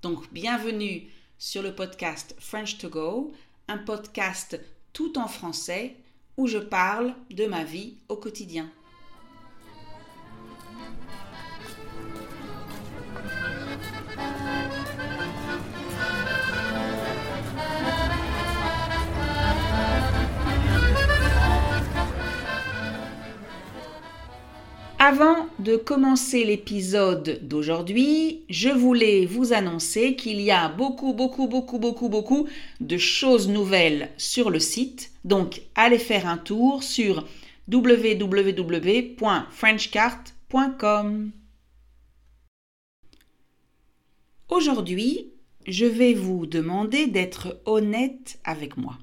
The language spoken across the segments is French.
Donc, bienvenue sur le podcast French to Go, un podcast tout en français où je parle de ma vie au quotidien. Avant de commencer l'épisode d'aujourd'hui, je voulais vous annoncer qu'il y a beaucoup, beaucoup, beaucoup, beaucoup, beaucoup de choses nouvelles sur le site. Donc, allez faire un tour sur www.frenchcart.com. Aujourd'hui, je vais vous demander d'être honnête avec moi.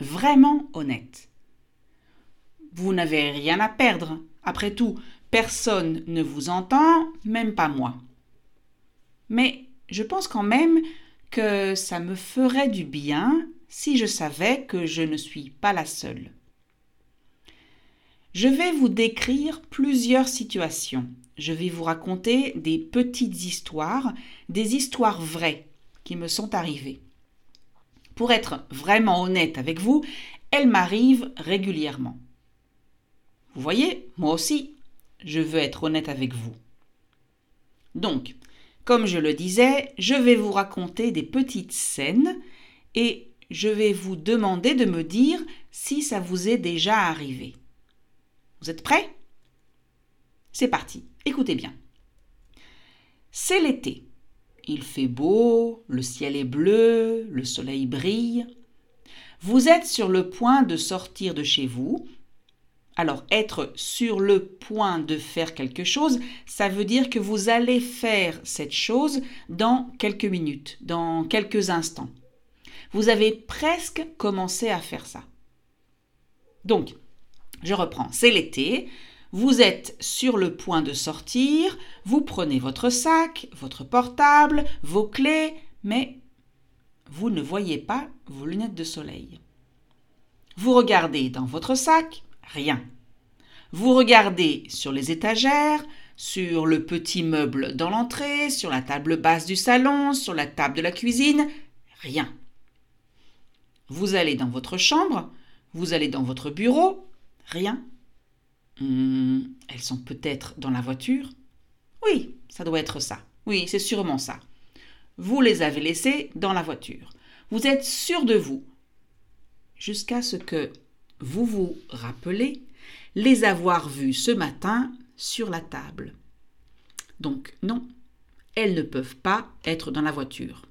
Vraiment honnête. Vous n'avez rien à perdre après tout, personne ne vous entend, même pas moi. Mais je pense quand même que ça me ferait du bien si je savais que je ne suis pas la seule. Je vais vous décrire plusieurs situations. Je vais vous raconter des petites histoires, des histoires vraies qui me sont arrivées. Pour être vraiment honnête avec vous, elles m'arrivent régulièrement. Vous voyez, moi aussi, je veux être honnête avec vous. Donc, comme je le disais, je vais vous raconter des petites scènes et je vais vous demander de me dire si ça vous est déjà arrivé. Vous êtes prêts? C'est parti, écoutez bien. C'est l'été. Il fait beau, le ciel est bleu, le soleil brille. Vous êtes sur le point de sortir de chez vous alors, être sur le point de faire quelque chose, ça veut dire que vous allez faire cette chose dans quelques minutes, dans quelques instants. Vous avez presque commencé à faire ça. Donc, je reprends, c'est l'été, vous êtes sur le point de sortir, vous prenez votre sac, votre portable, vos clés, mais vous ne voyez pas vos lunettes de soleil. Vous regardez dans votre sac, rien. Vous regardez sur les étagères, sur le petit meuble dans l'entrée, sur la table basse du salon, sur la table de la cuisine, rien. Vous allez dans votre chambre, vous allez dans votre bureau, rien. Hmm, elles sont peut-être dans la voiture Oui, ça doit être ça. Oui, c'est sûrement ça. Vous les avez laissées dans la voiture. Vous êtes sûr de vous. Jusqu'à ce que vous vous rappelez les avoir vues ce matin sur la table. Donc non, elles ne peuvent pas être dans la voiture.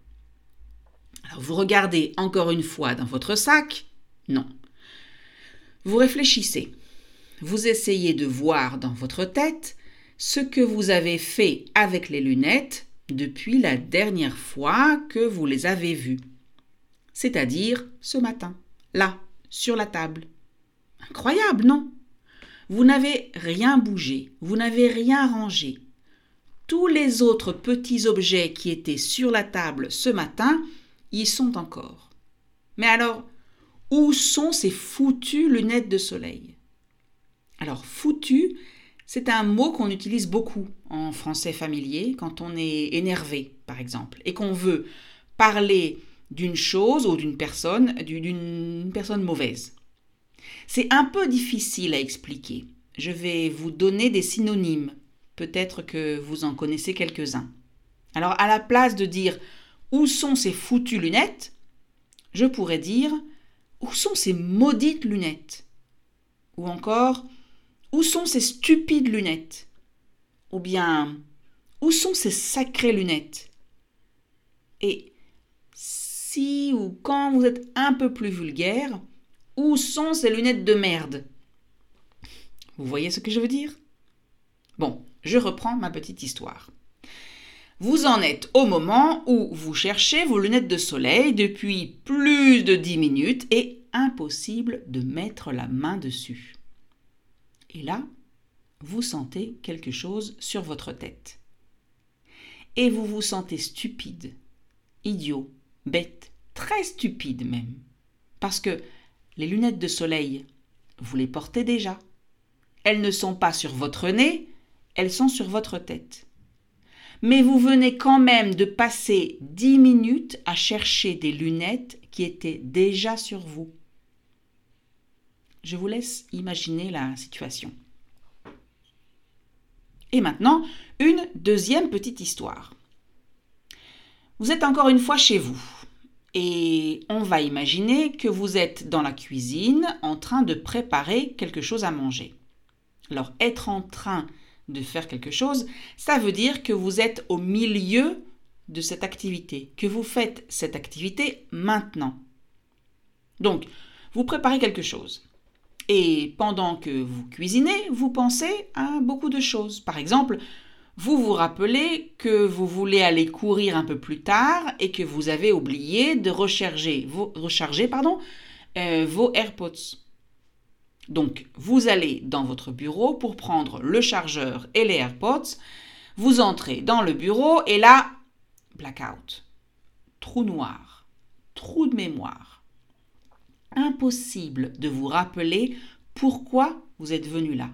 Alors vous regardez encore une fois dans votre sac Non. Vous réfléchissez. Vous essayez de voir dans votre tête ce que vous avez fait avec les lunettes depuis la dernière fois que vous les avez vues. C'est-à-dire ce matin, là, sur la table. Incroyable, non? Vous n'avez rien bougé, vous n'avez rien rangé. Tous les autres petits objets qui étaient sur la table ce matin y sont encore. Mais alors, où sont ces foutues lunettes de soleil? Alors, foutu, c'est un mot qu'on utilise beaucoup en français familier quand on est énervé, par exemple, et qu'on veut parler d'une chose ou d'une personne, d'une personne mauvaise. C'est un peu difficile à expliquer. Je vais vous donner des synonymes. Peut-être que vous en connaissez quelques-uns. Alors, à la place de dire où sont ces foutues lunettes, je pourrais dire où sont ces maudites lunettes? Ou encore où sont ces stupides lunettes? Ou bien où sont ces sacrées lunettes? Et si ou quand vous êtes un peu plus vulgaire, où sont ces lunettes de merde? Vous voyez ce que je veux dire? Bon, je reprends ma petite histoire. Vous en êtes au moment où vous cherchez vos lunettes de soleil depuis plus de 10 minutes et impossible de mettre la main dessus. Et là, vous sentez quelque chose sur votre tête. Et vous vous sentez stupide, idiot, bête, très stupide même. Parce que les lunettes de soleil, vous les portez déjà. Elles ne sont pas sur votre nez, elles sont sur votre tête. Mais vous venez quand même de passer dix minutes à chercher des lunettes qui étaient déjà sur vous. Je vous laisse imaginer la situation. Et maintenant, une deuxième petite histoire. Vous êtes encore une fois chez vous et on va imaginer que vous êtes dans la cuisine en train de préparer quelque chose à manger. Alors être en train de faire quelque chose, ça veut dire que vous êtes au milieu de cette activité, que vous faites cette activité maintenant. Donc, vous préparez quelque chose. Et pendant que vous cuisinez, vous pensez à beaucoup de choses. Par exemple, vous vous rappelez que vous voulez aller courir un peu plus tard et que vous avez oublié de recharger euh, vos AirPods. Donc, vous allez dans votre bureau pour prendre le chargeur et les AirPods. Vous entrez dans le bureau et là, blackout. Trou noir. Trou de mémoire. Impossible de vous rappeler pourquoi vous êtes venu là.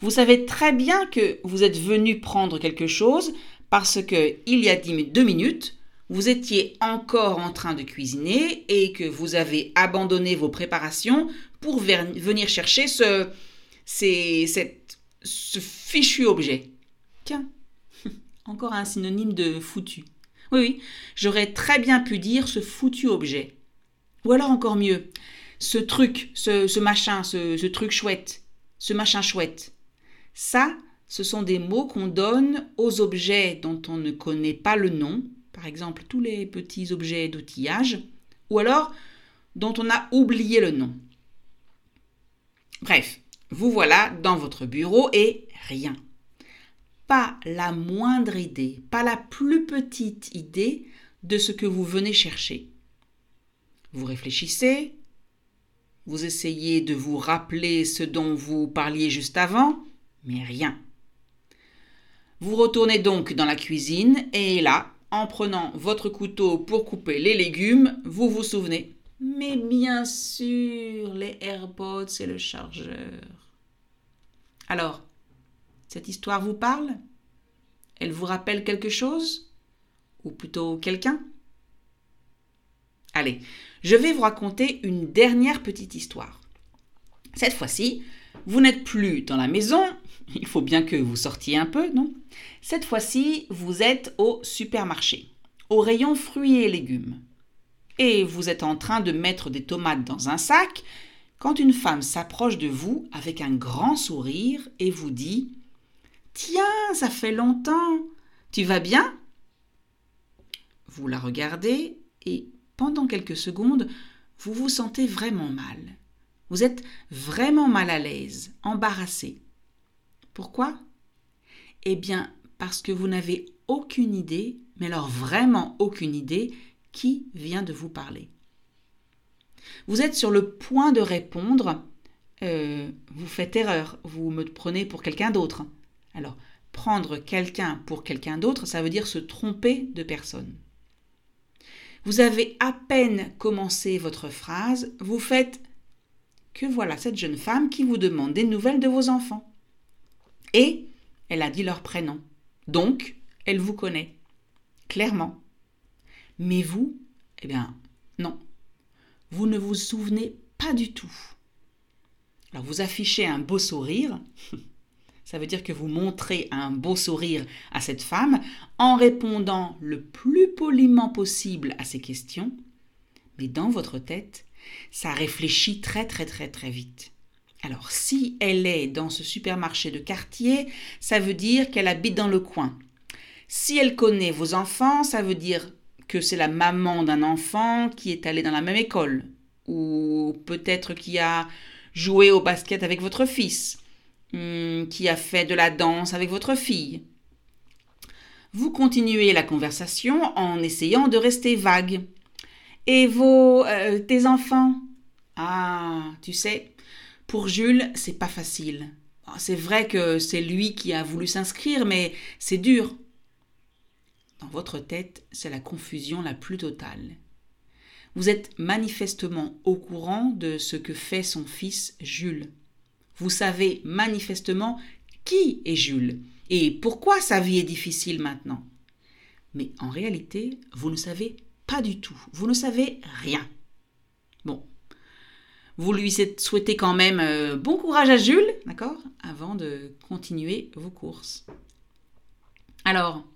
Vous savez très bien que vous êtes venu prendre quelque chose parce que il y a deux minutes, vous étiez encore en train de cuisiner et que vous avez abandonné vos préparations pour venir chercher ce, fichu objet. Tiens, encore un synonyme de foutu. Oui, oui, j'aurais très bien pu dire ce foutu objet. Ou alors encore mieux, ce truc, ce, machin, ce truc chouette, ce machin chouette. Ça, ce sont des mots qu'on donne aux objets dont on ne connaît pas le nom, par exemple tous les petits objets d'outillage, ou alors dont on a oublié le nom. Bref, vous voilà dans votre bureau et rien. Pas la moindre idée, pas la plus petite idée de ce que vous venez chercher. Vous réfléchissez, vous essayez de vous rappeler ce dont vous parliez juste avant, mais rien. Vous retournez donc dans la cuisine et là, en prenant votre couteau pour couper les légumes, vous vous souvenez. Mais bien sûr, les AirPods et le chargeur. Alors, cette histoire vous parle? Elle vous rappelle quelque chose? Ou plutôt quelqu'un? Allez, je vais vous raconter une dernière petite histoire. Cette fois-ci, vous n'êtes plus dans la maison, il faut bien que vous sortiez un peu, non? Cette fois-ci, vous êtes au supermarché, au rayon fruits et légumes. Et vous êtes en train de mettre des tomates dans un sac quand une femme s'approche de vous avec un grand sourire et vous dit Tiens, ça fait longtemps. Tu vas bien? Vous la regardez et pendant quelques secondes, vous vous sentez vraiment mal. Vous êtes vraiment mal à l'aise, embarrassé. Pourquoi? Eh bien, parce que vous n'avez aucune idée, mais alors vraiment aucune idée, qui vient de vous parler. Vous êtes sur le point de répondre euh, Vous faites erreur, vous me prenez pour quelqu'un d'autre. Alors, prendre quelqu'un pour quelqu'un d'autre, ça veut dire se tromper de personne. Vous avez à peine commencé votre phrase, vous faites que voilà cette jeune femme qui vous demande des nouvelles de vos enfants. Et elle a dit leur prénom. Donc, elle vous connaît. Clairement. Mais vous, eh bien, non. Vous ne vous souvenez pas du tout. Alors, vous affichez un beau sourire. Ça veut dire que vous montrez un beau sourire à cette femme en répondant le plus poliment possible à ses questions. Mais dans votre tête, ça réfléchit très très très très vite. Alors si elle est dans ce supermarché de quartier, ça veut dire qu'elle habite dans le coin. Si elle connaît vos enfants, ça veut dire que c'est la maman d'un enfant qui est allé dans la même école, ou peut-être qui a joué au basket avec votre fils, hmm, qui a fait de la danse avec votre fille. vous continuez la conversation en essayant de rester vague. Et vos euh, tes enfants? Ah, tu sais, pour Jules, c'est pas facile. C'est vrai que c'est lui qui a voulu s'inscrire, mais c'est dur. Dans votre tête, c'est la confusion la plus totale. Vous êtes manifestement au courant de ce que fait son fils Jules. Vous savez manifestement qui est Jules et pourquoi sa vie est difficile maintenant. Mais en réalité, vous ne savez pas du tout. Vous ne savez rien. Bon. Vous lui souhaitez quand même euh, bon courage à Jules, d'accord Avant de continuer vos courses. Alors,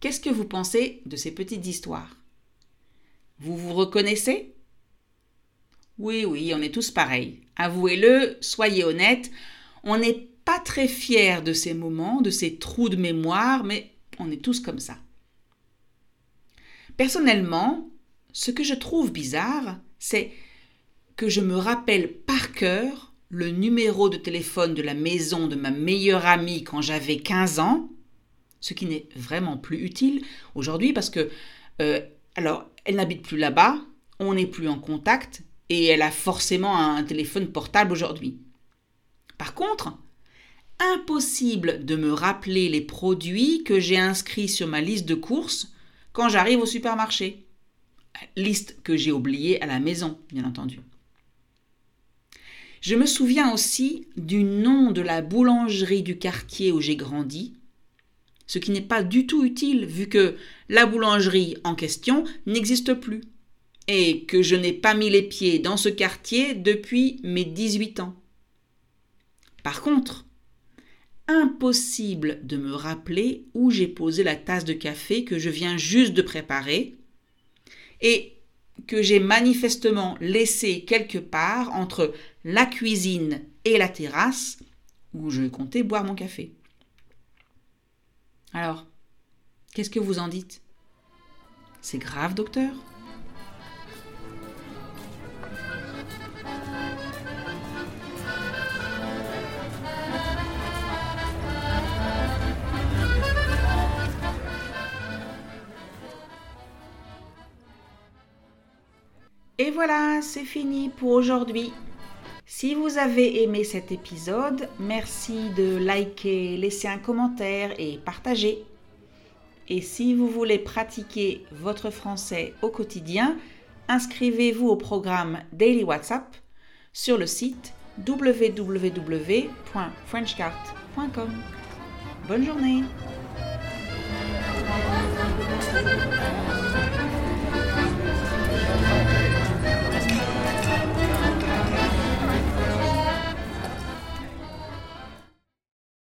qu'est-ce que vous pensez de ces petites histoires? Vous vous reconnaissez? Oui, oui, on est tous pareils. Avouez-le, soyez honnêtes. On n'est pas très fiers de ces moments, de ces trous de mémoire, mais on est tous comme ça. Personnellement, ce que je trouve bizarre, c'est que je me rappelle par cœur le numéro de téléphone de la maison de ma meilleure amie quand j'avais 15 ans, ce qui n'est vraiment plus utile aujourd'hui parce que, euh, alors, elle n'habite plus là-bas, on n'est plus en contact et elle a forcément un téléphone portable aujourd'hui. Par contre, impossible de me rappeler les produits que j'ai inscrits sur ma liste de courses quand j'arrive au supermarché. Liste que j'ai oubliée à la maison, bien entendu. Je me souviens aussi du nom de la boulangerie du quartier où j'ai grandi, ce qui n'est pas du tout utile vu que la boulangerie en question n'existe plus et que je n'ai pas mis les pieds dans ce quartier depuis mes 18 ans. Par contre, impossible de me rappeler où j'ai posé la tasse de café que je viens juste de préparer et que j'ai manifestement laissé quelque part entre la cuisine et la terrasse où je comptais boire mon café. Alors, qu'est-ce que vous en dites? C'est grave, docteur? Voilà, c'est fini pour aujourd'hui. Si vous avez aimé cet épisode, merci de liker, laisser un commentaire et partager. Et si vous voulez pratiquer votre français au quotidien, inscrivez-vous au programme Daily WhatsApp sur le site www.frenchcart.com. Bonne journée